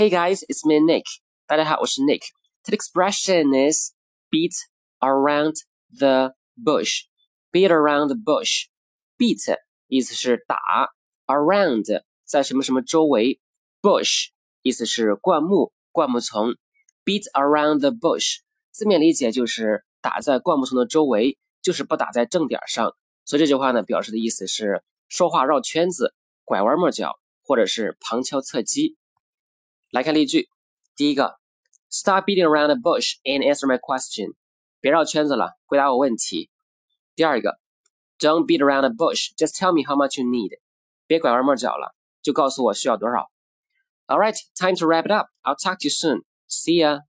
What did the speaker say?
Hey guys, it's me Nick. 大家好，我是 Nick. The expression is beat around the bush. Beat around the bush. Beat 意思是打，around 在什么什么周围，bush 意思是灌木、灌木丛。Beat around the bush 字面理解就是打在灌木丛的周围，就是不打在正点上。所以这句话呢，表示的意思是说话绕圈子、拐弯抹角，或者是旁敲侧击。来看例句，第一个，Stop beating around the bush and answer my question。别绕圈子了，回答我问题。第二个，Don't beat around the bush, just tell me how much you need。别拐弯抹角了，就告诉我需要多少。All right, time to wrap it up. I'll talk to you soon. See ya.